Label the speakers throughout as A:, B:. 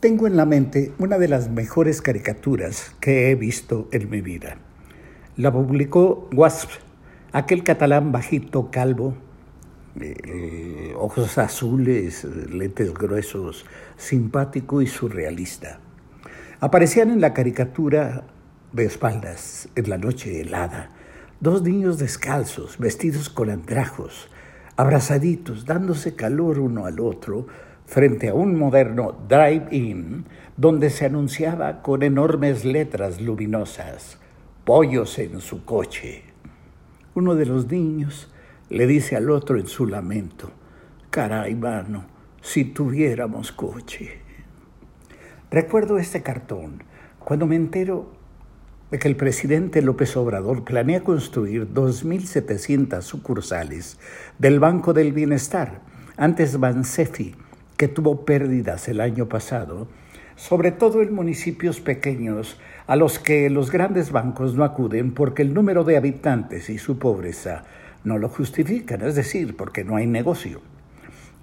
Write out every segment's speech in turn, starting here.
A: Tengo en la mente una de las mejores caricaturas que he visto en mi vida. La publicó Wasp, aquel catalán bajito, calvo, eh, ojos azules, lentes gruesos, simpático y surrealista. Aparecían en la caricatura de espaldas, en la noche helada, dos niños descalzos, vestidos con andrajos, abrazaditos, dándose calor uno al otro, frente a un moderno drive-in donde se anunciaba con enormes letras luminosas, pollos en su coche. Uno de los niños le dice al otro en su lamento, caray, mano, si tuviéramos coche. Recuerdo este cartón cuando me entero de que el presidente López Obrador planea construir 2.700 sucursales del Banco del Bienestar, antes Bansefi, que tuvo pérdidas el año pasado, sobre todo en municipios pequeños a los que los grandes bancos no acuden porque el número de habitantes y su pobreza no lo justifican, es decir, porque no hay negocio.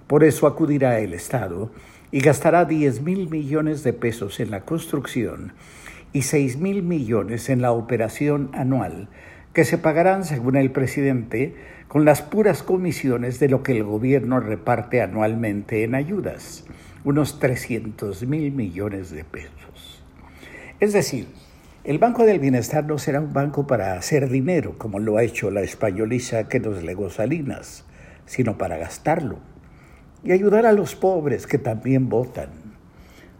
A: Por eso acudirá el Estado y gastará 10 mil millones de pesos en la construcción y 6 mil millones en la operación anual, que se pagarán, según el presidente, con las puras comisiones de lo que el gobierno reparte anualmente en ayudas, unos 300 mil millones de pesos. Es decir, el Banco del Bienestar no será un banco para hacer dinero, como lo ha hecho la españoliza que nos legó Salinas, sino para gastarlo y ayudar a los pobres que también votan.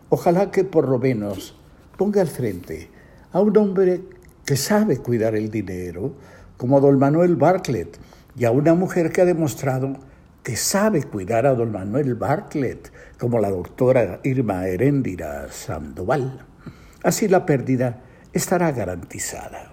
A: Ojalá que por lo menos ponga al frente a un hombre que sabe cuidar el dinero, como don Manuel Bartlett, y a una mujer que ha demostrado que sabe cuidar a don Manuel Bartlett, como la doctora Irma Heréndira Sandoval. Así la pérdida estará garantizada.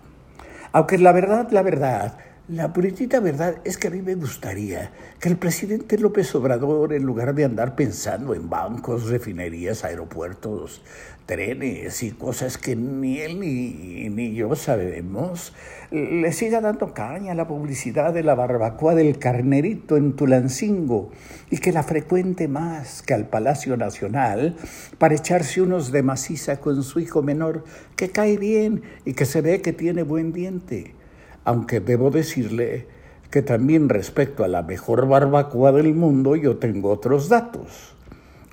A: Aunque la verdad, la verdad, la puritita verdad es que a mí me gustaría que el presidente López Obrador, en lugar de andar pensando en bancos, refinerías, aeropuertos, trenes y cosas que ni él ni, ni yo sabemos, le siga dando caña a la publicidad de la barbacoa del carnerito en Tulancingo y que la frecuente más que al Palacio Nacional para echarse unos de maciza con su hijo menor que cae bien y que se ve que tiene buen diente aunque debo decirle que también respecto a la mejor barbacoa del mundo yo tengo otros datos.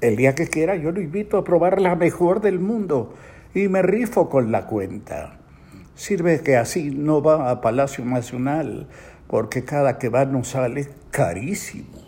A: El día que quiera yo lo invito a probar la mejor del mundo y me rifo con la cuenta. Sirve que así no va a Palacio Nacional, porque cada que va nos sale carísimo.